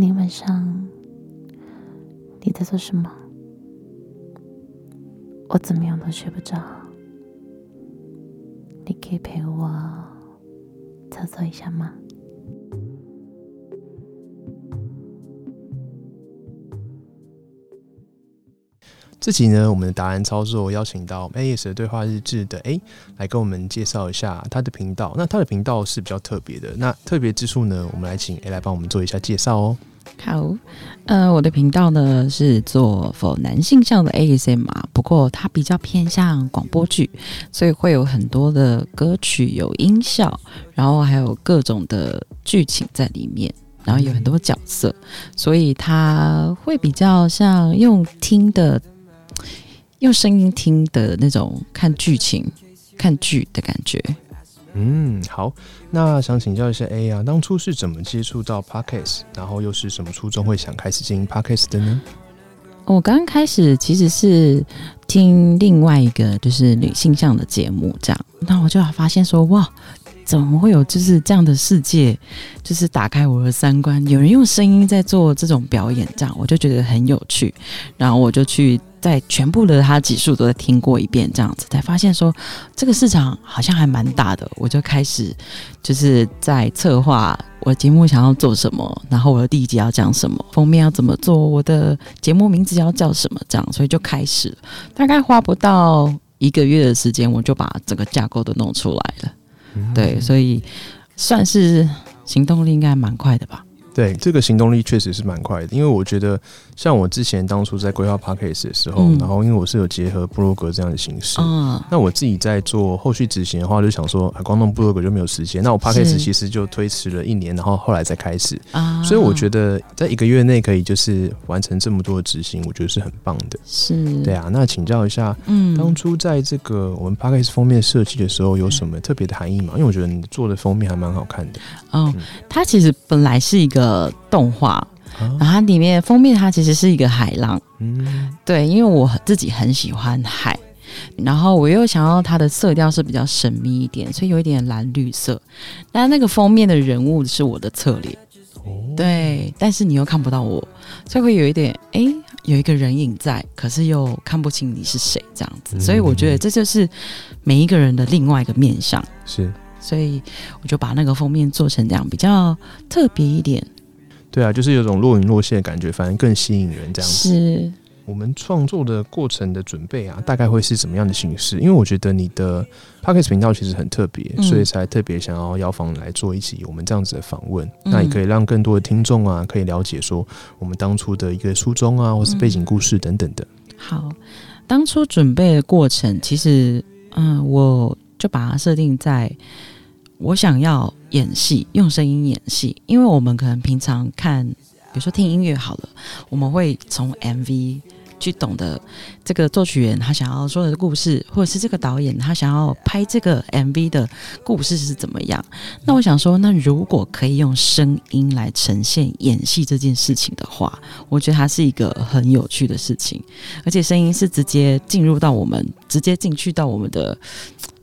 今天晚上你在做什么？我怎么样都睡不着，你可以陪我操作一下吗？这集呢，我们的答案操作邀请到 AS 的对话日志的 A 来跟我们介绍一下他的频道。那他的频道是比较特别的，那特别之处呢，我们来请 A 来帮我们做一下介绍哦。好，呃，我的频道呢是做否男性向的 ASMR，不过它比较偏向广播剧，所以会有很多的歌曲有音效，然后还有各种的剧情在里面，然后有很多角色，所以它会比较像用听的。用声音听的那种看剧情、看剧的感觉。嗯，好，那想请教一下 A 啊，当初是怎么接触到 Podcast，然后又是什么初衷会想开始经营 Podcast 的呢？我刚刚开始其实是听另外一个就是女性向的节目，这样，那我就发现说，哇，怎么会有就是这样的世界，就是打开我的三观，有人用声音在做这种表演，这样我就觉得很有趣，然后我就去。在全部的他几数都在听过一遍，这样子才发现说这个市场好像还蛮大的，我就开始就是在策划我节目想要做什么，然后我的第一集要讲什么，封面要怎么做，我的节目名字要叫什么，这样，所以就开始大概花不到一个月的时间，我就把整个架构都弄出来了。对，所以算是行动力应该蛮快的吧。对，这个行动力确实是蛮快的，因为我觉得像我之前当初在规划 p a c k a g e 的时候，然后因为我是有结合布洛格这样的形式，那我自己在做后续执行的话，就想说啊，光弄布洛格就没有时间，那我 p a c k a g e 其实就推迟了一年，然后后来再开始，所以我觉得在一个月内可以就是完成这么多的执行，我觉得是很棒的。是，对啊，那请教一下，嗯，当初在这个我们 p a c k a g e 封面设计的时候，有什么特别的含义吗？因为我觉得你做的封面还蛮好看的。哦，它其实本来是一个。呃，动画，然后它里面封面它其实是一个海浪，嗯，对，因为我自己很喜欢海，然后我又想要它的色调是比较神秘一点，所以有一点蓝绿色。但那个封面的人物是我的侧脸，对，但是你又看不到我，所以会有一点，哎，有一个人影在，可是又看不清你是谁这样子。所以我觉得这就是每一个人的另外一个面相，是，所以我就把那个封面做成这样，比较特别一点。对啊，就是有种若隐若现的感觉，反而更吸引人。这样子，是我们创作的过程的准备啊，大概会是怎么样的形式？因为我觉得你的 p o c k e t 频道其实很特别，所以才特别想要邀访来做一集我们这样子的访问。那也可以让更多的听众啊，可以了解说我们当初的一个初衷啊，或是背景故事等等的。好，当初准备的过程，其实嗯，我就把它设定在。我想要演戏，用声音演戏，因为我们可能平常看，比如说听音乐好了，我们会从 MV 去懂得这个作曲员他想要说的故事，或者是这个导演他想要拍这个 MV 的故事是怎么样。那我想说，那如果可以用声音来呈现演戏这件事情的话，我觉得它是一个很有趣的事情，而且声音是直接进入到我们，直接进去到我们的。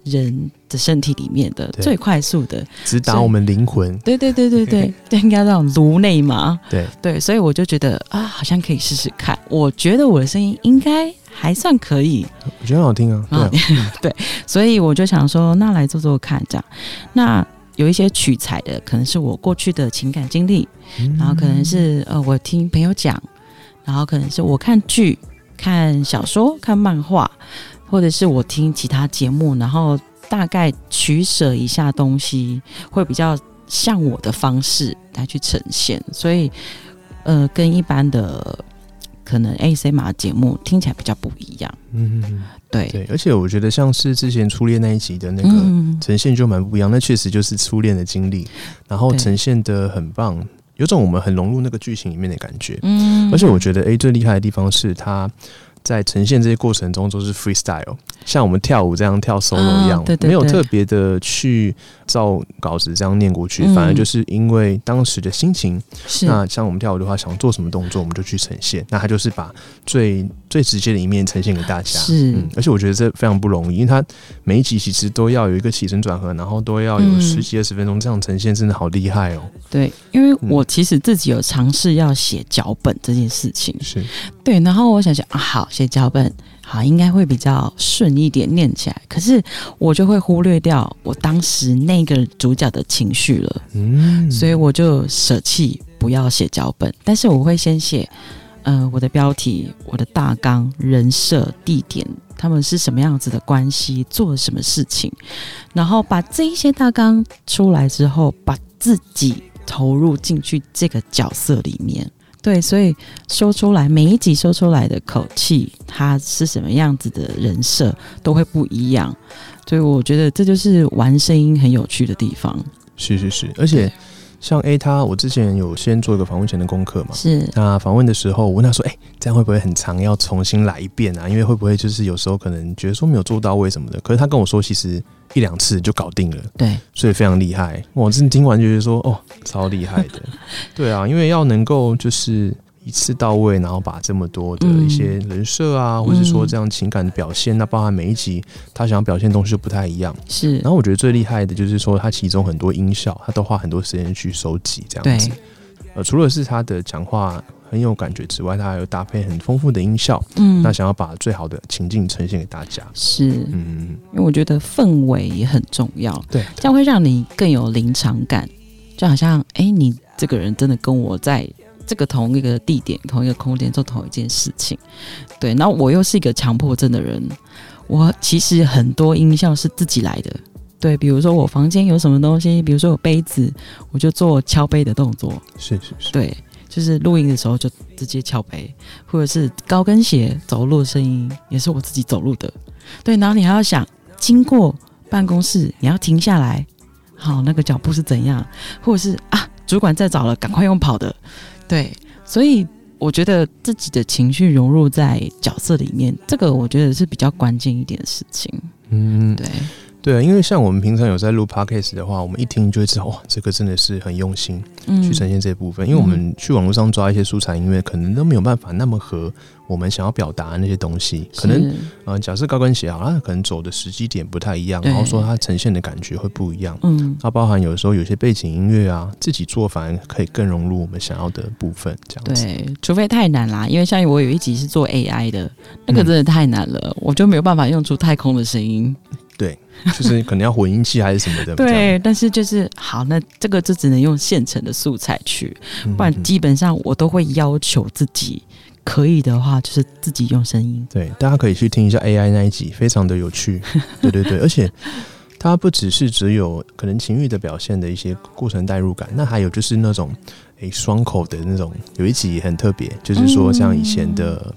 人的身体里面的最快速的，直达我们灵魂。对对对对对，对，应该那种颅内嘛。对对，所以我就觉得啊，好像可以试试看。我觉得我的声音应该还算可以，我觉得很好听啊。对 对，所以我就想说，那来做做看，这样。那有一些取材的，可能是我过去的情感经历，然后可能是呃，我听朋友讲，然后可能是我看剧、看小说、看漫画。或者是我听其他节目，然后大概取舍一下东西，会比较像我的方式来去呈现，所以呃，跟一般的可能 A C 马节目听起来比较不一样。嗯，对对，而且我觉得像是之前初恋那一集的那个呈现就蛮不一样，那确实就是初恋的经历，然后呈现的很棒。有种我们很融入那个剧情里面的感觉。嗯，而且我觉得 A 最厉害的地方是它。在呈现这些过程中都是 freestyle，像我们跳舞这样跳 solo 一样，没有特别的去照稿子这样念过去，反而就是因为当时的心情。那像我们跳舞的话，想做什么动作，我们就去呈现。那他就是把最最直接的一面呈现给大家。是，嗯，而且我觉得这非常不容易，因为它每一集其实都要有一个起承转合，然后都要有十几二十分钟这样呈现，真的好厉害哦。对，因为我其实自己有尝试要写脚本这件事情，是对，然后我想想啊，好。写脚本好，应该会比较顺一点念起来。可是我就会忽略掉我当时那个主角的情绪了，嗯，所以我就舍弃不要写脚本。但是我会先写，呃，我的标题、我的大纲、人设、地点，他们是什么样子的关系，做了什么事情，然后把这一些大纲出来之后，把自己投入进去这个角色里面。对，所以说出来每一集说出来的口气，他是什么样子的人设都会不一样，所以我觉得这就是玩声音很有趣的地方。是是是，而且像 A 他，我之前有先做一个访问前的功课嘛，是那访问的时候，我问他说：“哎，这样会不会很长？要重新来一遍啊？因为会不会就是有时候可能觉得说没有做到位什么的？”可是他跟我说，其实。一两次就搞定了，对，所以非常厉害。我真听完就觉得说，哦，超厉害的。对啊，因为要能够就是一次到位，然后把这么多的一些人设啊，或者说这样情感的表现，那包含每一集他想要表现东西就不太一样。是，然后我觉得最厉害的就是说，他其中很多音效，他都花很多时间去收集，这样子。呃，除了是他的讲话。很有感觉之外，他还有搭配很丰富的音效，嗯，那想要把最好的情境呈现给大家，是，嗯，因为我觉得氛围也很重要，对，这样会让你更有临场感，就好像，哎，你这个人真的跟我在这个同一个地点、同一个空间做同一件事情，对，然后我又是一个强迫症的人，我其实很多音效是自己来的，对，比如说我房间有什么东西，比如说有杯子，我就做敲杯的动作，是是是，对。就是录音的时候就直接敲杯，或者是高跟鞋走路的声音也是我自己走路的。对，然后你还要想经过办公室，你要停下来，好，那个脚步是怎样，或者是啊，主管在找了，赶快用跑的。对，所以我觉得自己的情绪融入在角色里面，这个我觉得是比较关键一点的事情。嗯，对。对啊，因为像我们平常有在录 podcast 的话，我们一听就会知道，哇，这个真的是很用心去呈现这部分。因为我们去网络上抓一些素材音乐，可能都没有办法那么和我们想要表达的那些东西。可能呃，假设高跟鞋好，那可能走的时机点不太一样，然后说它呈现的感觉会不一样。嗯，它包含有时候有些背景音乐啊，自己做反而可以更融入我们想要的部分。这样子，对，除非太难啦，因为像我有一集是做 AI 的，那个真的太难了，我就没有办法用出太空的声音。对，就是可能要混音器还是什么的。对，但是就是好，那这个就只能用现成的素材去，不然基本上我都会要求自己，可以的话就是自己用声音。对，大家可以去听一下 AI 那一集，非常的有趣。对对对，而且它不只是只有可能情欲的表现的一些过程代入感，那还有就是那种诶双口的那种，有一集很特别，就是说像以前的。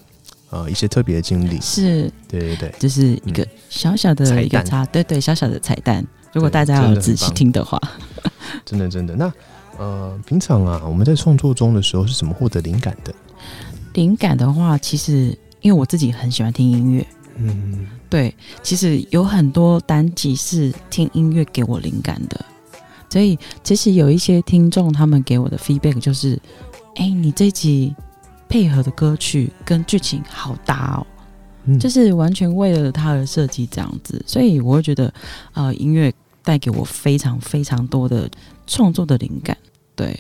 呃，一些特别的经历是，对对对，就是一个小小的一个差，对对，小小的彩蛋。如果大家要仔细听的话，真的真的。那呃，平常啊，我们在创作中的时候是怎么获得灵感的？灵感的话，其实因为我自己很喜欢听音乐，嗯，对，其实有很多单集是听音乐给我灵感的。所以其实有一些听众他们给我的 feedback 就是，哎，你这集。配合的歌曲跟剧情好搭哦，就是完全为了它而设计这样子，所以我会觉得，呃，音乐带给我非常非常多的创作的灵感。对，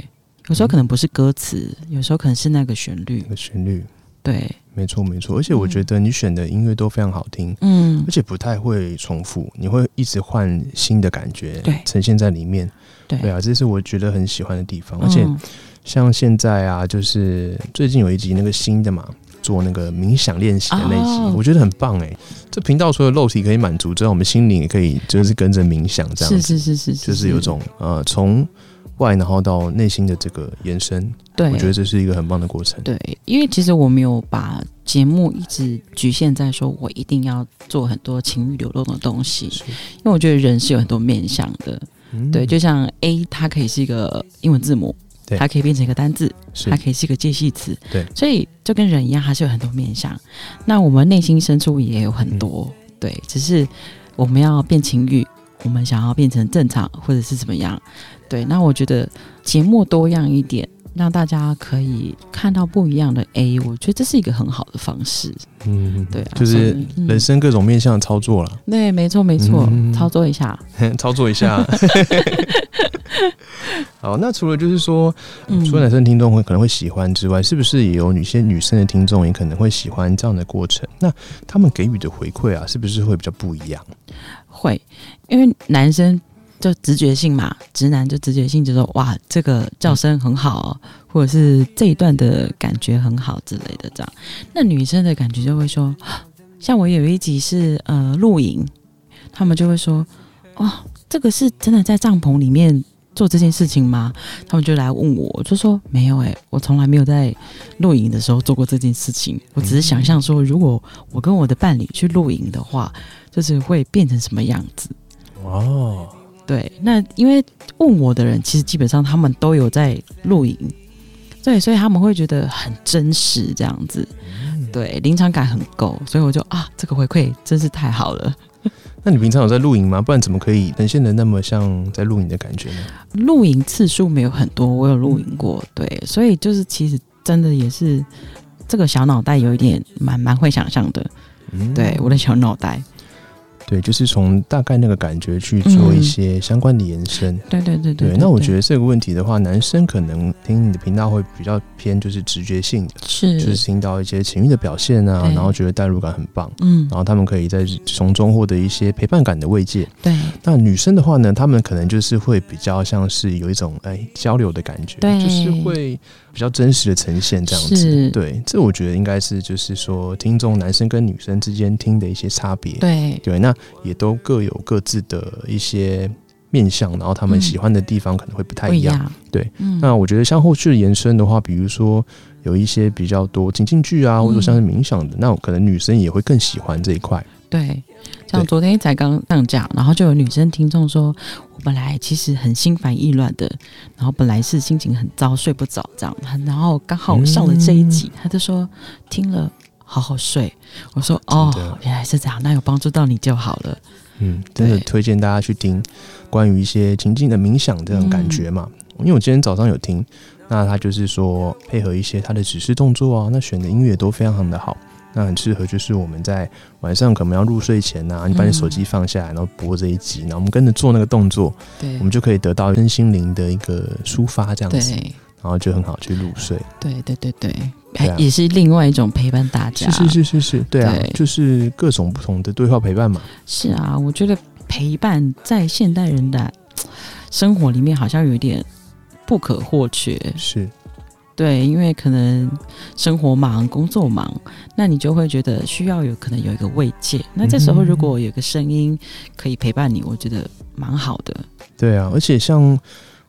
有时候可能不是歌词，有时候可能是那个旋律。那个旋律，对，没错没错。而且我觉得你选的音乐都非常好听，嗯，而且不太会重复，你会一直换新的感觉，对，呈现在里面。对啊，这是我觉得很喜欢的地方，而且。像现在啊，就是最近有一集那个新的嘛，做那个冥想练习的那集，我觉得很棒哎。这频道除了肉体可以满足之外，我们心灵也可以就是跟着冥想这样子，是是是是，就是有种呃从外然后到内心的这个延伸。对，我觉得这是一个很棒的过程。对，因为其实我没有把节目一直局限在说我一定要做很多情欲流动的东西，因为我觉得人是有很多面向的。对，就像 A，它可以是一个英文字母。它可以变成一个单字，它可以是一个介系词，对，所以就跟人一样，还是有很多面相。那我们内心深处也有很多，对，只是我们要变情欲，我们想要变成正常，或者是怎么样，对。那我觉得节目多样一点。让大家可以看到不一样的 A，我觉得这是一个很好的方式。嗯，对，就是人生各种面向操作了。对，没错，没错，操作一下，操作一下。好，那除了就是说，除了男生听众会可能会喜欢之外，是不是也有女些女生的听众也可能会喜欢这样的过程？那他们给予的回馈啊，是不是会比较不一样？会，因为男生。就直觉性嘛，直男就直觉性就说哇，这个叫声很好，或者是这一段的感觉很好之类的这样。那女生的感觉就会说，像我有一集是呃露营，他们就会说，哇，这个是真的在帐篷里面做这件事情吗？他们就来问我，就说没有诶，我从来没有在露营的时候做过这件事情，我只是想象说，如果我跟我的伴侣去露营的话，就是会变成什么样子。哦。对，那因为问我的人，其实基本上他们都有在露营，对，所以他们会觉得很真实，这样子，对，临场感很够，所以我就啊，这个回馈真是太好了。那你平常有在露营吗？不然怎么可以呈现的那么像在露营的感觉呢？露营次数没有很多，我有露营过，对，所以就是其实真的也是这个小脑袋有一点蛮蛮会想象的，对，我的小脑袋。对，就是从大概那个感觉去做一些相关的延伸。对对对对。那我觉得这个问题的话，男生可能听你的频道会比较偏，就是直觉性的，是，就是听到一些情欲的表现啊，然后觉得代入感很棒，嗯，然后他们可以在从中获得一些陪伴感的慰藉。对。那女生的话呢，他们可能就是会比较像是有一种哎交流的感觉，对，就是会。比较真实的呈现这样子，对，这我觉得应该是就是说，听众男生跟女生之间听的一些差别，对。对，那也都各有各自的一些面向，然后他们喜欢的地方可能会不太一样，对。那我觉得像后续的延伸的话，比如说有一些比较多情境剧啊，或者像是冥想的，那可能女生也会更喜欢这一块，对。像昨天才刚上架，然后就有女生听众说，我本来其实很心烦意乱的，然后本来是心情很糟，睡不着这样，然后刚好上了这一集，他就说听了好好睡。我说哦，原来是这样，那有帮助到你就好了。嗯，真的推荐大家去听关于一些情境的冥想这种感觉嘛，因为我今天早上有听，那他就是说配合一些他的指示动作啊，那选的音乐都非常的好。那很适合，就是我们在晚上可能要入睡前呐，你把你手机放下来，然后播这一集，然后我们跟着做那个动作，对，我们就可以得到身心灵的一个抒发，这样子，然后就很好去入睡。对对对对，也是另外一种陪伴大家。是是是是是，对啊，就是各种不同的对话陪伴嘛。是啊，我觉得陪伴在现代人的生活里面好像有一点不可或缺。是。对，因为可能生活忙、工作忙，那你就会觉得需要有可能有一个慰藉。那这时候如果有个声音可以陪伴你，我觉得蛮好的。对啊，而且像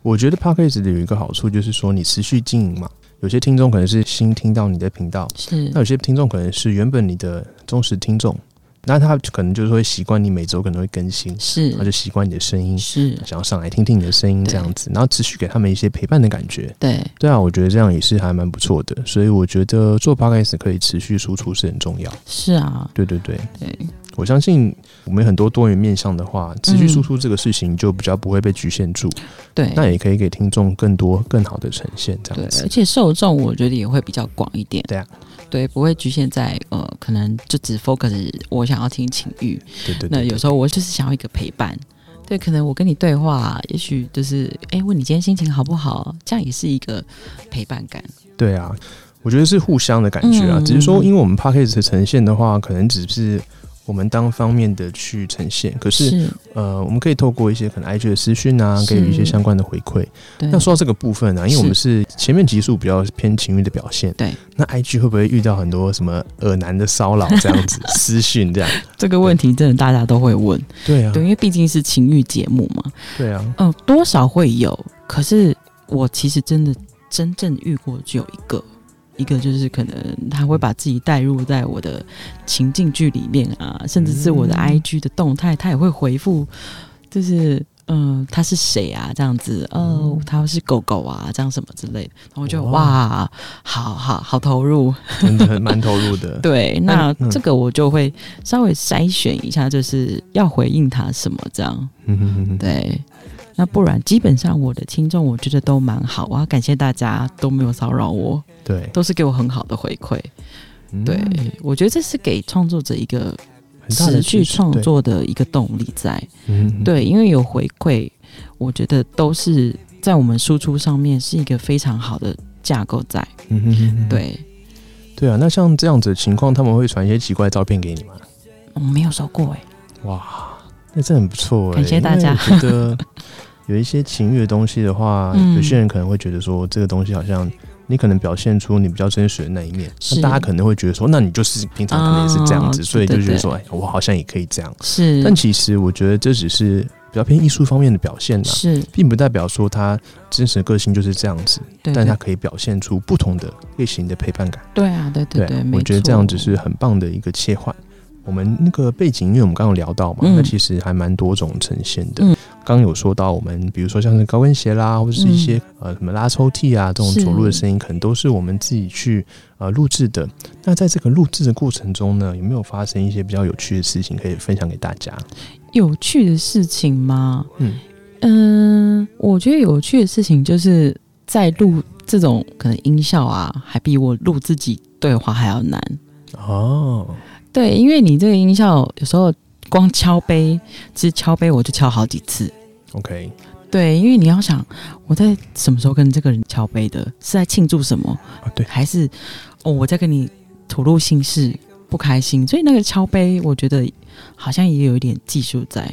我觉得 Podcast 的有一个好处就是说，你持续经营嘛，有些听众可能是新听到你的频道，是那有些听众可能是原本你的忠实听众。那他可能就是会习惯你每周可能会更新，是，他就习惯你的声音，是，想要上来听听你的声音这样子，然后持续给他们一些陪伴的感觉。对，对啊，我觉得这样也是还蛮不错的。所以我觉得做 podcast 可以持续输出是很重要。是啊，对对对对，我相信我们很多多元面向的话，持续输出这个事情就比较不会被局限住。对，那也可以给听众更多更好的呈现这样子，而且受众我觉得也会比较广一点。对啊。对，不会局限在呃，可能就只 focus 我想要听情欲。对对。那有时候我就是想要一个陪伴。对，可能我跟你对话，也许就是哎，问你今天心情好不好，这样也是一个陪伴感。对啊，我觉得是互相的感觉啊。只是说，因为我们 p a c k a g e 的呈现的话，可能只是。我们单方面的去呈现，可是呃，我们可以透过一些可能 IG 的私讯啊，给予一些相关的回馈。那说到这个部分呢，因为我们是。前面集数比较偏情欲的表现，对，那 IG 会不会遇到很多什么耳男的骚扰这样子 私讯这样？这个问题真的大家都会问，对啊，对，因为毕竟是情欲节目嘛，对啊，嗯，多少会有，可是我其实真的真正遇过只有一个。一个就是可能他会把自己带入在我的情境剧里面啊，甚至是我的 IG 的动态，他也会回复，就是嗯，他是谁啊？这样子，哦，他是狗狗啊，这样什么之类的。然后我就哇，好好好投入，真的蛮投入的。对，那这个我就会稍微筛选一下，就是要回应他什么这样。对，那不然基本上我的听众我觉得都蛮好，我要感谢大家都没有骚扰我，对，都是给我很好的回馈。对，我觉得这是给创作者一个。持续创作的一个动力在，嗯，对，因为有回馈，我觉得都是在我们输出上面是一个非常好的架构在，嗯哼，对，对啊，那像这样子的情况，他们会传一些奇怪的照片给你吗？我没有收过哎，哇，那这很不错哎，感谢大家。觉得有一些情欲的东西的话，有些人可能会觉得说这个东西好像。你可能表现出你比较真实的那一面，那大家可能会觉得说，那你就是平常可能也是这样子，所以就觉得说，哎，我好像也可以这样。是，但其实我觉得这只是比较偏艺术方面的表现呐，是，并不代表说他真实的个性就是这样子，但他可以表现出不同的类型的陪伴感。对啊，对对对，我觉得这样子是很棒的一个切换。我们那个背景，因为我们刚刚聊到嘛，那其实还蛮多种呈现的。刚刚有说到，我们比如说像是高跟鞋啦，或者是一些呃什么拉抽屉啊这种走路的声音，可能都是我们自己去呃录制的。那在这个录制的过程中呢，有没有发生一些比较有趣的事情可以分享给大家？有趣的事情吗？嗯嗯，我觉得有趣的事情就是在录这种可能音效啊，还比我录自己对话还要难哦。对，因为你这个音效有时候光敲杯，其实敲杯我就敲好几次。OK，对，因为你要想我在什么时候跟这个人敲杯的，是在庆祝什么啊？对，还是哦我在跟你吐露心事，不开心，所以那个敲杯我觉得好像也有一点技术在。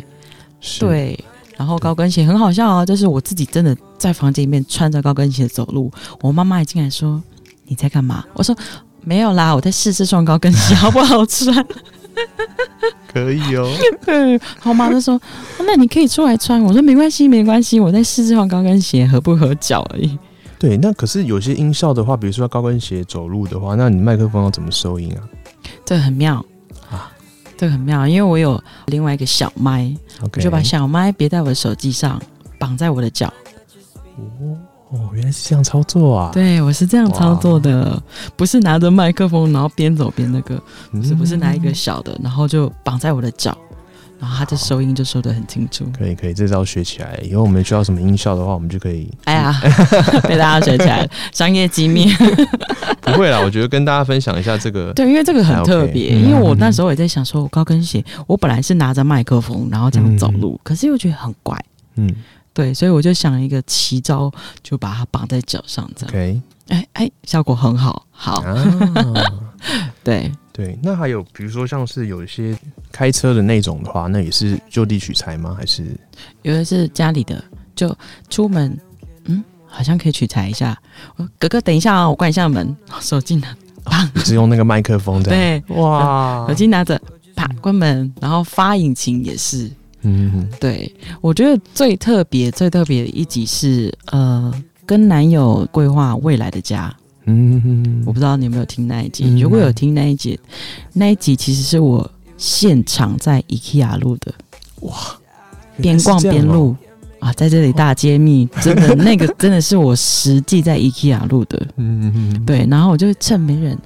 对，然后高跟鞋很好笑啊，就是我自己真的在房间里面穿着高跟鞋走路，我妈妈也进来说你在干嘛？我说。没有啦，我在试这双高跟鞋好不好穿？可以哦。对，好妈就说：“那你可以出来穿。”我说：“没关系，没关系，我在试这双高跟鞋合不合脚而已。”对，那可是有些音效的话，比如说高跟鞋走路的话，那你麦克风要怎么收音啊？这个很妙啊，这个很妙，因为我有另外一个小麦，我就把小麦别在我的手机上，绑在我的脚。哦。哦，原来是这样操作啊！对，我是这样操作的，不是拿着麦克风，然后边走边那个，是不是拿一个小的，然后就绑在我的脚，然后它的收音就收的很清楚。可以，可以，这招学起来，以后我们需要什么音效的话，我们就可以。哎呀，被大家学起来，商业机密。不会啦，我觉得跟大家分享一下这个。对，因为这个很特别，因为我那时候也在想，说我高跟鞋，我本来是拿着麦克风，然后这样走路，可是又觉得很怪。嗯。对，所以我就想一个奇招，就把它绑在脚上，这样。哎哎，效果很好，好。对对，那还有比如说像是有一些开车的那种的话，那也是就地取材吗？还是有的是家里的，就出门，嗯，好像可以取材一下。哥哥，等一下啊，我关一下门，手机拿，啪，只用那个麦克风的。对，哇，手机拿着，啪，关门，然后发引擎也是。嗯，对，我觉得最特别、最特别的一集是，呃，跟男友规划未来的家。嗯，我不知道你有没有听那一集，如果有听那一集，那一集其实是我现场在 IKEA 录的。哇，边逛边录啊，在这里大揭秘，真的那个真的是我实际在 IKEA 录的。嗯，对，然后我就趁没人。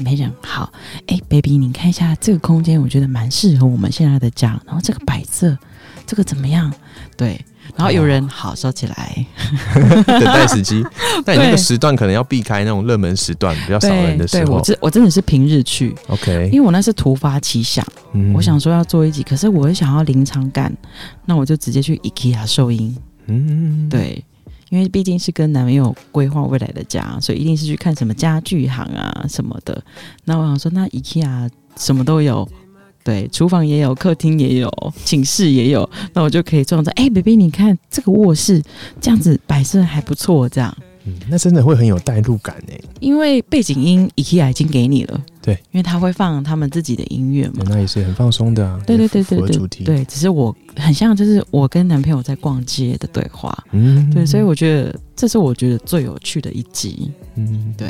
没人好，哎，baby，你看一下这个空间，我觉得蛮适合我们现在的家。然后这个摆设，这个怎么样？对，然后有人好收起来，等待时机。但你那个时段可能要避开那种热门时段，比较少人的时候。对我真我真的是平日去，OK，因为我那是突发奇想，我想说要做一集，可是我又想要临场感，那我就直接去 IKEA 收音。嗯，对。因为毕竟是跟男朋友规划未来的家，所以一定是去看什么家具行啊什么的。那我想说，那 IKEA 什么都有，对，厨房也有，客厅也有，寝室也有，那我就可以装在。哎，baby，你看这个卧室这样子摆设还不错，这样。嗯，那真的会很有代入感呢。因为背景音 IKEA 已经给你了，对，因为他会放他们自己的音乐嘛，那也是很放松的啊。对对对对对，对，只是我很像就是我跟男朋友在逛街的对话，嗯，对，所以我觉得这是我觉得最有趣的一集，嗯，对。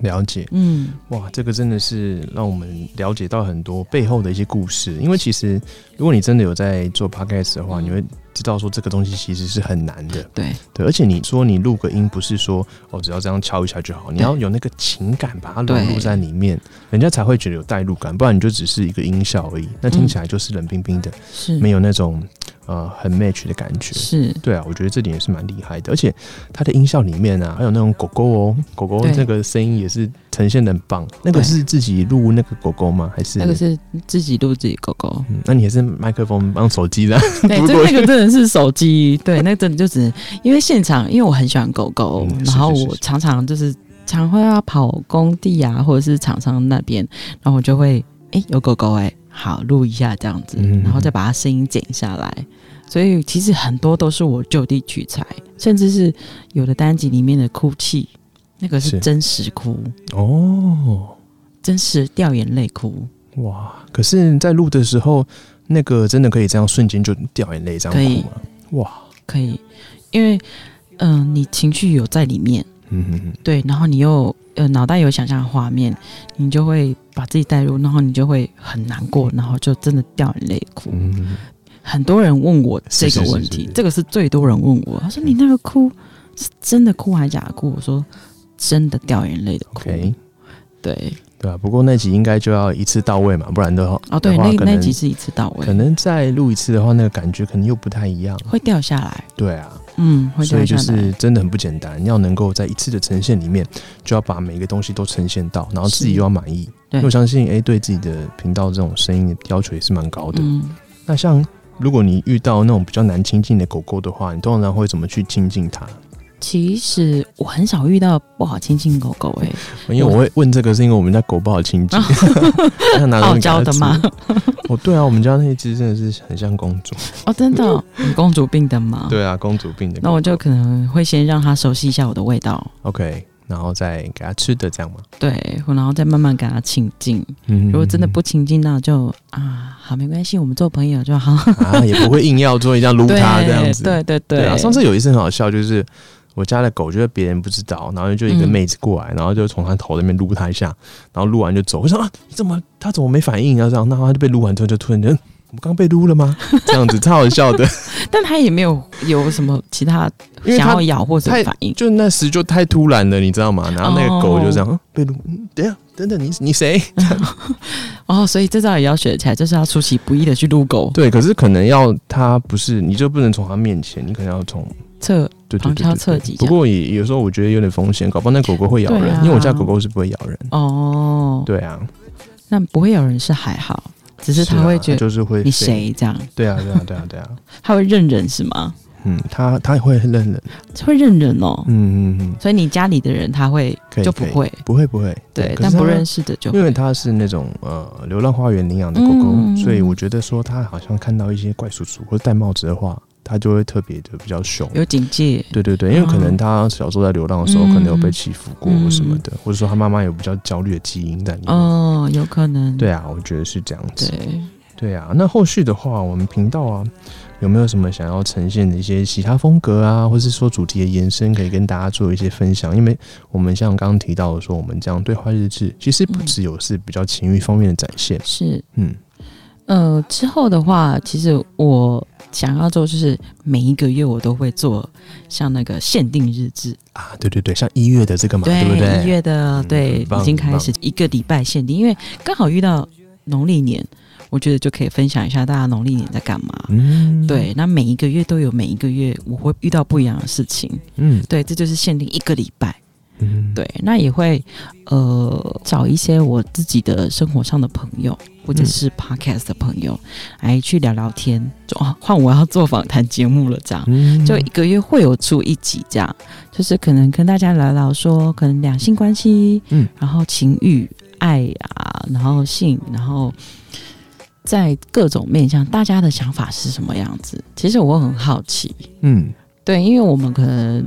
了解，嗯，哇，这个真的是让我们了解到很多背后的一些故事。因为其实，如果你真的有在做 podcast 的话，你会知道说这个东西其实是很难的。对对，而且你说你录个音，不是说哦，只要这样敲一下就好，你要有那个情感把它融入在里面，人家才会觉得有代入感。不然你就只是一个音效而已，那听起来就是冷冰冰的，是没有那种。呃，很 match 的感觉，是对啊，我觉得这点也是蛮厉害的，而且它的音效里面啊，还有那种狗狗哦，狗狗那个声音也是呈现的很棒。那个是自己录那个狗狗吗？还是那个是自己录自己狗狗？那你也是麦克风帮手机的？对，这那个真的是手机。对，那真的就只因为现场，因为我很喜欢狗狗，然后我常常就是常会要跑工地啊，或者是厂商那边，然后我就会哎有狗狗哎。好，录一下这样子，然后再把它声音剪下来。所以其实很多都是我就地取材，甚至是有的单集里面的哭泣，那个是真实哭哦，真实掉眼泪哭。哇！可是，在录的时候，那个真的可以这样瞬间就掉眼泪这样哭吗？哇，可以，因为嗯，你情绪有在里面，嗯哼哼，对，然后你又。呃，脑袋有想象的画面，你就会把自己带入，然后你就会很难过，然后就真的掉眼泪哭。很多人问我这个问题，这个是最多人问我，他说：“你那个哭是真的哭还是假的哭？”我说：“真的掉眼泪的哭。”对对啊，不过那集应该就要一次到位嘛，不然的话，哦，对，那那集是一次到位，可能再录一次的话，那个感觉可能又不太一样，会掉下来。对啊。嗯，所以就是真的很不简单，要能够在一次的呈现里面，就要把每个东西都呈现到，然后自己又要满意。因为我相信，哎，对自己的频道这种声音的要求也是蛮高的。那像如果你遇到那种比较难亲近的狗狗的话，你通常会怎么去亲近它？其实我很少遇到不好亲近狗狗，哎，因为我会问这个，是因为我们家狗不好亲近，傲娇 的吗？哦，对啊，我们家那一只真的是很像公主哦，真的，公主病的吗？对啊，公主病的。那我就可能会先让它熟悉一下我的味道，OK，然后再给它吃的，这样吗？对，然后再慢慢给它亲近。嗯，如果真的不亲近，那就啊，好，没关系，我们做朋友就好 啊，也不会硬要做一定要撸它这样子。对对对。啊，上次有一次很好笑，就是。我家的狗就是别人不知道，然后就一个妹子过来，然后就从他头那边撸它一下，然后撸完就走。我说啊，你怎么它怎么没反应？然后这样，那它就被撸完之后就突然间，我们刚被撸了吗？这样子超好笑的。但他也没有有什么其他想要咬或者反应，就那时就太突然了，你知道吗？然后那个狗就这样被撸，等下等等，你你谁？哦，所以这招也要学起来，就是要出其不意的去撸狗。对，可是可能要它不是，你就不能从它面前，你可能要从。侧对旁敲侧击，不过也有时候我觉得有点风险，搞不好那狗狗会咬人，因为我家狗狗是不会咬人。哦，对啊，那不会咬人是还好，只是他会觉得就是会你谁这样？对啊，对啊，对啊，对啊，他会认人是吗？嗯，它它会认人，会认人哦。嗯嗯嗯，所以你家里的人他会就不会，不会不会，对，但不认识的就因为他是那种呃流浪花园领养的狗狗，所以我觉得说他好像看到一些怪叔叔或者戴帽子的话。他就会特别的比较凶，有警戒。对对对，因为可能他小时候在流浪的时候，可能有被欺负过什么的，或者说他妈妈有比较焦虑的基因在里面。哦，有可能。对啊，我觉得是这样子。对对啊，那后续的话，我们频道啊，有没有什么想要呈现的一些其他风格啊，或是说主题的延伸，可以跟大家做一些分享？因为我们像刚刚提到的，说我们这样对话日志，其实不只有是比较情欲方面的展现。是，嗯。呃，之后的话，其实我想要做，就是每一个月我都会做像那个限定日志啊，对对对，像一月的这个嘛，对不对？一月的，对，已经开始一个礼拜限定，因为刚好遇到农历年，我觉得就可以分享一下大家农历年在干嘛。嗯，对，那每一个月都有每一个月我会遇到不一样的事情。嗯，对，这就是限定一个礼拜。嗯，对，那也会呃找一些我自己的生活上的朋友，或者是 podcast 的朋友来去聊聊天。就，换我要做访谈节目了，这样就一个月会有出一集，这样就是可能跟大家聊聊说，可能两性关系，嗯，然后情欲、爱啊，然后性，然后在各种面向，大家的想法是什么样子？其实我很好奇，嗯，对，因为我们可能。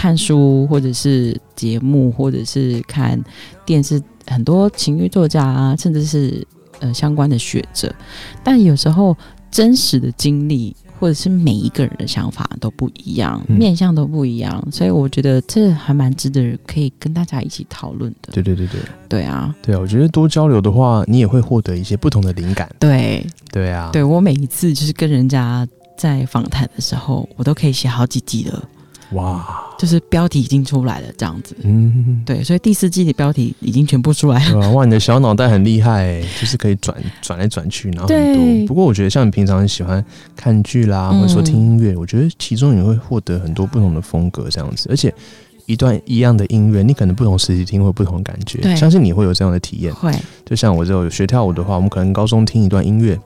看书，或者是节目，或者是看电视，很多情欲作家啊，甚至是呃相关的学者，但有时候真实的经历或者是每一个人的想法都不一样，面向都不一样，所以我觉得这还蛮值得可以跟大家一起讨论的。对对对对，对啊，对啊，我觉得多交流的话，你也会获得一些不同的灵感。对对啊，对我每一次就是跟人家在访谈的时候，我都可以写好几集了。哇，就是标题已经出来了，这样子。嗯，对，所以第四季的标题已经全部出来了。哇，你的小脑袋很厉害，就是可以转转来转去，然后很多。不过我觉得像你平常喜欢看剧啦，或者说听音乐，我觉得其中你会获得很多不同的风格，这样子。而且一段一样的音乐，你可能不同时期听会不同的感觉。相信你会有这样的体验。会，就像我这种学跳舞的话，我们可能高中听一段音乐。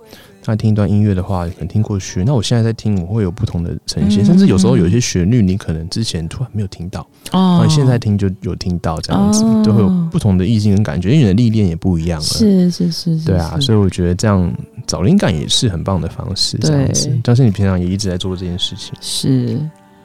那听一段音乐的话，可能听过去。那我现在在听，我会有不同的呈现，甚至有时候有一些旋律，你可能之前突然没有听到，哦，现在听就有听到，这样子都会有不同的意境跟感觉，因为你的历练也不一样了。是是是，对啊，所以我觉得这样找灵感也是很棒的方式。这样子，但是你平常也一直在做这件事情。是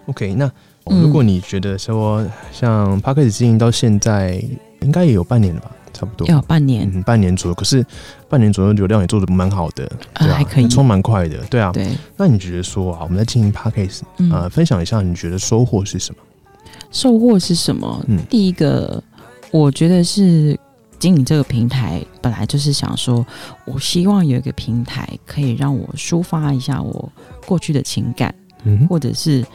，OK。那如果你觉得说，像 p a r k e 经营到现在，应该也有半年了吧？差不多要半年，嗯，半年左右。可是半年左右流量也做的蛮好的，对还可以，冲蛮快的，对啊。对，那你觉得说啊，我们在经营 p a c k a g e 呃，分享一下你觉得收获是什么？收获是什么？嗯，第一个，我觉得是经营这个平台，本来就是想说，我希望有一个平台可以让我抒发一下我过去的情感，嗯，或者是。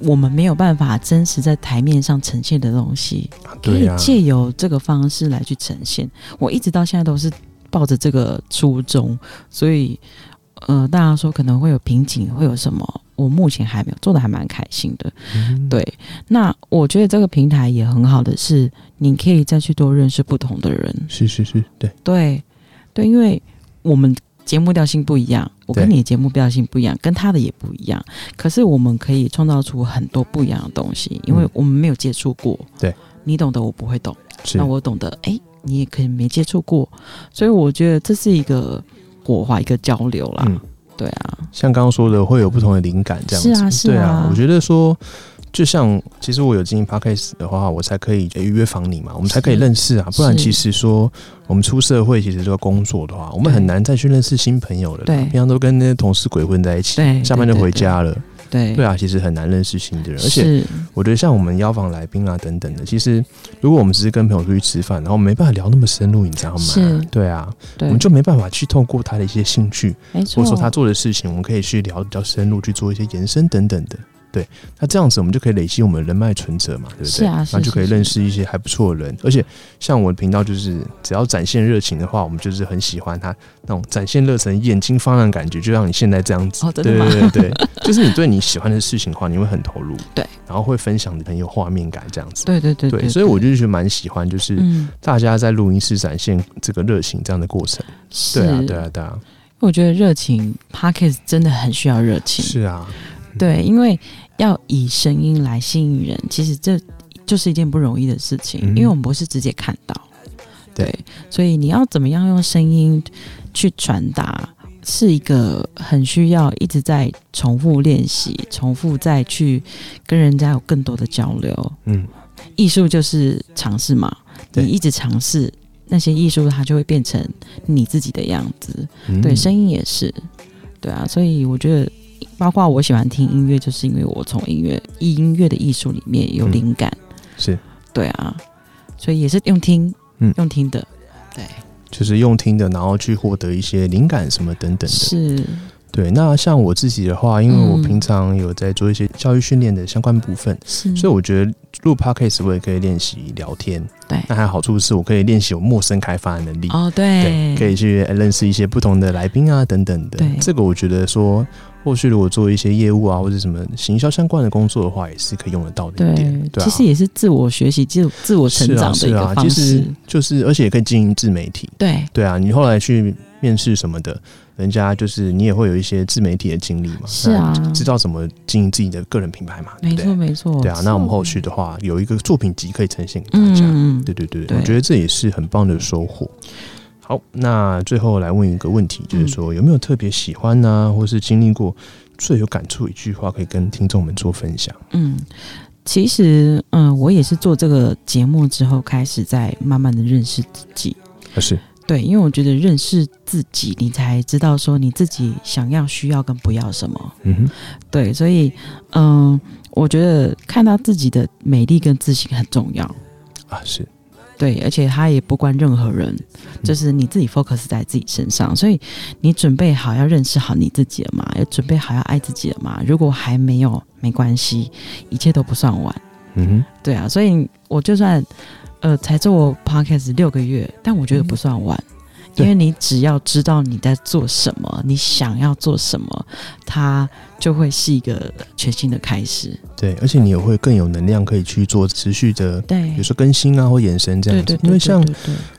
我们没有办法真实在台面上呈现的东西，可以借由这个方式来去呈现。我一直到现在都是抱着这个初衷，所以呃，大家说可能会有瓶颈，会有什么？我目前还没有做的，还蛮开心的。对，那我觉得这个平台也很好的是，你可以再去多认识不同的人。是是是，对对对，因为我们。节目调性不一样，我跟你的节目标性不一样，跟他的也不一样。可是我们可以创造出很多不一样的东西，因为我们没有接触过。对，你懂得我不会懂，那我懂得，哎，你也可以没接触过，所以我觉得这是一个火花，一个交流啦。对啊，像刚刚说的，会有不同的灵感，这样子。是啊，是啊。我觉得说。就像，其实我有经营 podcast 的话，我才可以预约访你嘛，我们才可以认识啊。不然，其实说我们出社会，其实要工作的话，我们很难再去认识新朋友了。对，平常都跟那些同事鬼混在一起，下班就回家了。对，对啊，其实很难认识新的人。而且，我觉得像我们邀访来宾啊等等的，其实如果我们只是跟朋友出去吃饭，然后没办法聊那么深入，你知道吗？是，对啊，我们就没办法去透过他的一些兴趣，或者说他做的事情，我们可以去聊比较深入，去做一些延伸等等的。对，那这样子我们就可以累积我们人脉存折嘛，对不对？是啊，那就可以认识一些还不错的人。而且像我的频道，就是只要展现热情的话，我们就是很喜欢他那种展现热情、眼睛发亮的感觉，就像你现在这样子。哦，对对对对，就是你对你喜欢的事情的话，你会很投入。对，然后会分享的很有画面感，这样子。对对对对，所以我就是蛮喜欢，就是大家在录音室展现这个热情这样的过程。对啊，对啊，对啊。我觉得热情 p a r k e s 真的很需要热情。是啊。对，因为要以声音来吸引人，其实这就是一件不容易的事情，因为我们不是直接看到，对，所以你要怎么样用声音去传达，是一个很需要一直在重复练习、重复再去跟人家有更多的交流。嗯，艺术就是尝试嘛，你一直尝试那些艺术，它就会变成你自己的样子。对，声音也是，对啊，所以我觉得。包括我喜欢听音乐，就是因为我从音乐、音乐的艺术里面有灵感，是。对啊，所以也是用听，嗯，用听的，对，就是用听的，然后去获得一些灵感什么等等的，是。对，那像我自己的话，因为我平常有在做一些教育训练的相关部分，是，所以我觉得录 podcast 我也可以练习聊天。对，那还有好处是我可以练习我陌生开发的能力。哦，对，可以去认识一些不同的来宾啊，等等的。对，这个我觉得说，后续如果做一些业务啊，或者什么行销相关的工作的话，也是可以用得到的一点。对，其实也是自我学习、自自我成长的一个方式。就是，而且也可以经营自媒体。对，对啊，你后来去面试什么的。人家就是你也会有一些自媒体的经历嘛，是啊，知道怎么经营自己的个人品牌嘛，没错没错，对啊。那我们后续的话有一个作品集可以呈现给大家，嗯对对对，我觉得这也是很棒的收获。好，那最后来问一个问题，就是说有没有特别喜欢呢，或是经历过最有感触一句话，可以跟听众们做分享？嗯，其实嗯，我也是做这个节目之后，开始在慢慢的认识自己，是。对，因为我觉得认识自己，你才知道说你自己想要、需要跟不要什么。嗯哼，对，所以嗯，我觉得看到自己的美丽跟自信很重要。啊，是对，而且他也不关任何人，就是你自己 focus 在自己身上，所以你准备好要认识好你自己了嘛？要准备好要爱自己了嘛？如果还没有，没关系，一切都不算晚。嗯哼，对啊，所以我就算呃才做 podcast 六个月，但我觉得不算晚。因为你只要知道你在做什么，你想要做什么，它就会是一个全新的开始。对，而且你也会更有能量，可以去做持续的，对，比如说更新啊或延伸这样子。因为像，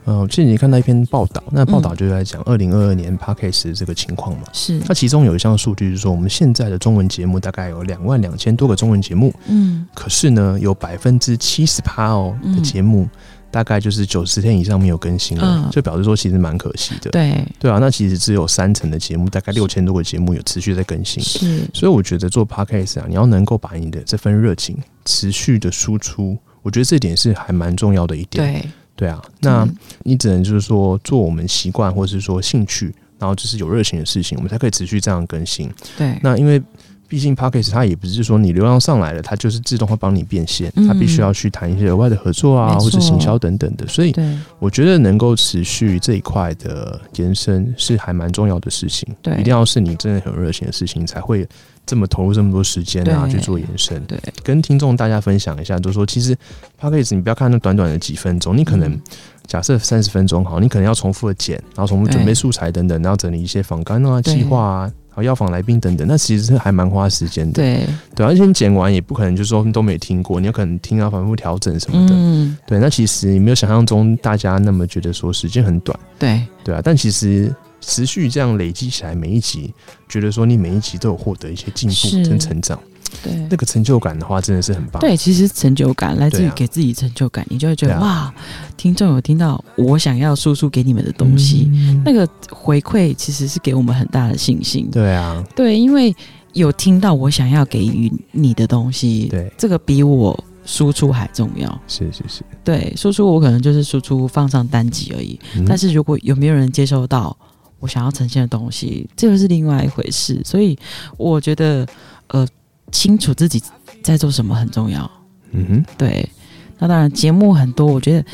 呃，最近看到一篇报道，那报道就在讲二零二二年 podcast 这个情况嘛。是。它其中有一项数据是说，我们现在的中文节目大概有两万两千多个中文节目。嗯。可是呢，有百分之七十八哦的节目。大概就是九十天以上没有更新了，就表示说其实蛮可惜的。对对啊，那其实只有三成的节目，大概六千多个节目有持续在更新。是，所以我觉得做 podcast 啊，你要能够把你的这份热情持续的输出，我觉得这点是还蛮重要的一点。对对啊，那你只能就是说做我们习惯或者是说兴趣，然后就是有热情的事情，我们才可以持续这样更新。对，那因为。毕竟 p o c k e t 它也不是说你流量上来了，它就是自动会帮你变现，它必须要去谈一些额外的合作啊，或者行销等等的。所以我觉得能够持续这一块的延伸是还蛮重要的事情。对，一定要是你真的很热情的事情，才会这么投入这么多时间啊去做延伸。对，跟听众大家分享一下，就是说其实 p o c k e t 你不要看那短短的几分钟，你可能假设三十分钟好，你可能要重复的剪，然后重复准备素材等等，然后整理一些访干啊、计划啊。好，药房来宾等等，那其实是还蛮花时间的。对对，而且你剪完也不可能就是说都没听过，你有可能听啊，反复调整什么的。嗯，对，那其实没有想象中大家那么觉得说时间很短。对对啊，但其实持续这样累积起来，每一集觉得说你每一集都有获得一些进步跟成长。对。那个成就感的话，真的是很棒。对，其实成就感来自于给自己成就感，你就会觉得哇，听众有听到我想要输出给你们的东西，那个回馈其实是给我们很大的信心。对啊，对，因为有听到我想要给予你的东西，对，这个比我输出还重要。是是是，对，输出我可能就是输出放上单集而已，但是如果有没有人接收到我想要呈现的东西，这个是另外一回事。所以我觉得，呃。清楚自己在做什么很重要。嗯哼，对。那当然，节目很多，我觉得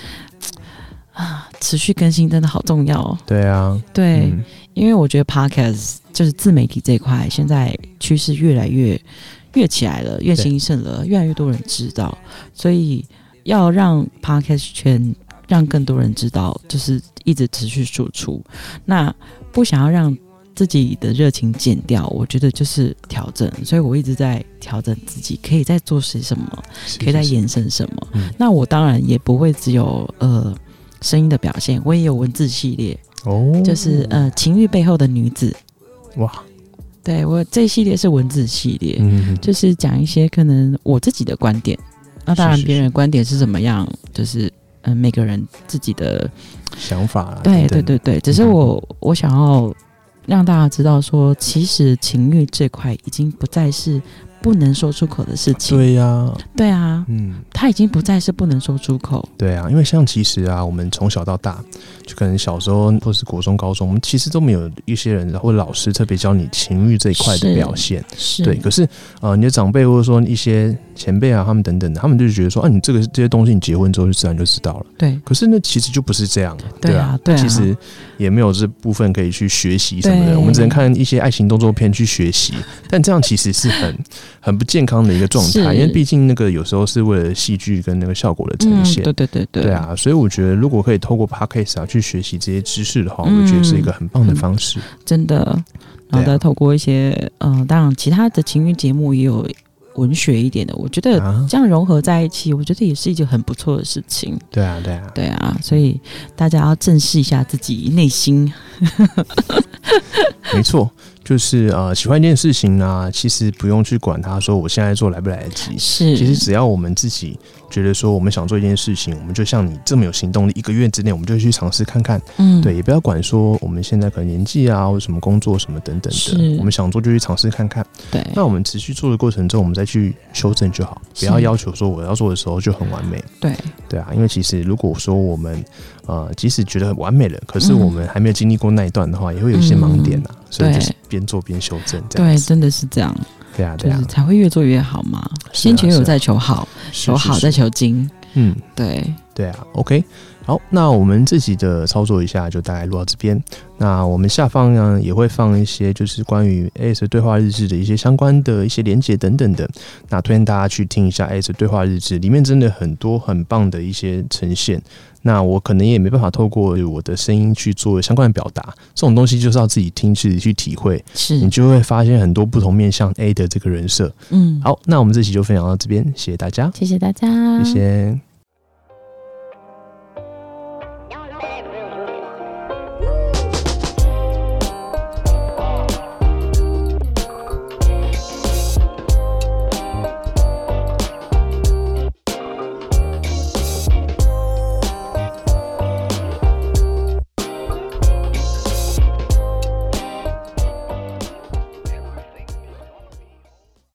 啊，持续更新真的好重要。对啊，对，因为我觉得 podcast 就是自媒体这一块，现在趋势越来越越起来了，越兴盛了，越来越多人知道，所以要让 podcast 圈让更多人知道，就是一直持续输出。那不想要让。自己的热情减掉，我觉得就是调整，所以我一直在调整自己，可以再做些什么，可以再延伸什么。那我当然也不会只有呃声音的表现，我也有文字系列哦，就是呃情欲背后的女子。哇，对我这一系列是文字系列，就是讲一些可能我自己的观点。那当然别人观点是怎么样，就是嗯每个人自己的想法。对对对对，只是我我想要。让大家知道，说其实情欲这块已经不再是不能说出口的事情。对呀，对啊，嗯，他已经不再是不能说出口。对啊，因为像其实啊，我们从小到大，就可能小时候或是国中、高中，我们其实都没有一些人或者老师特别教你情欲这一块的表现。是，对。可是呃，你的长辈或者说一些。前辈啊，他们等等的，他们就觉得说，啊，你这个这些东西，你结婚之后就自然就知道了。对。可是那，其实就不是这样，对啊，对啊。其实也没有这部分可以去学习什么的，我们只能看一些爱情动作片去学习。但这样其实是很很不健康的一个状态，因为毕竟那个有时候是为了戏剧跟那个效果的呈现。对对对对。对啊，所以我觉得如果可以透过 podcast 啊去学习这些知识的话，我觉得是一个很棒的方式。真的，然后再透过一些，嗯，当然其他的情侣节目也有。文学一点的，我觉得这样融合在一起，我觉得也是一件很不错的事情。对啊，对啊，对啊，所以大家要正视一下自己内心。没错，就是呃，喜欢一件事情呢，其实不用去管他说我现在做来不来得及。是，其实只要我们自己觉得说我们想做一件事情，我们就像你这么有行动力，一个月之内我们就去尝试看看。嗯，对，也不要管说我们现在可能年纪啊，或者什么工作什么等等的，我们想做就去尝试看看。对，那我们持续做的过程中，我们再去修正就好，不要要求说我要做的时候就很完美。对，对啊，因为其实如果说我们呃，即使觉得很完美了，可是我们还没有经历过那一段的话，也会有一些盲点呐。所以就是边做边修正，这样对，真的是这样。对啊，对啊，才会越做越好嘛。先求有，再求好，求好再求精。嗯，对，对啊。OK，好，那我们自己的操作一下，就大概录到这边。那我们下方呢也会放一些就是关于 AS 对话日志的一些相关的一些连接等等的。那推荐大家去听一下 AS 对话日志，里面真的很多很棒的一些呈现。那我可能也没办法透过我的声音去做相关的表达，这种东西就是要自己听自己去体会，是你就会发现很多不同面向 A 的这个人设。嗯，好，那我们这期就分享到这边，谢谢大家，谢谢大家，谢谢。